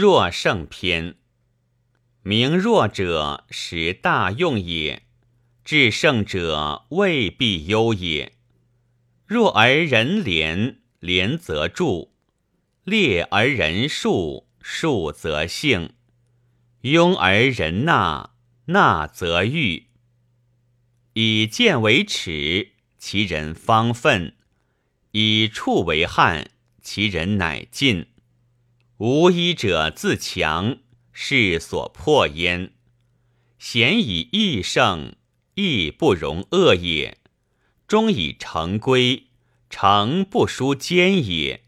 弱胜篇。名弱者，实大用也；至胜者，未必优也。弱而人廉，廉则助；劣而人数，数则兴；庸而人纳，纳则欲。以剑为耻，其人方奋；以触为汉，其人乃进。无一者自强，是所破焉。贤以义胜，义不容恶也；忠以成规，成不输奸也。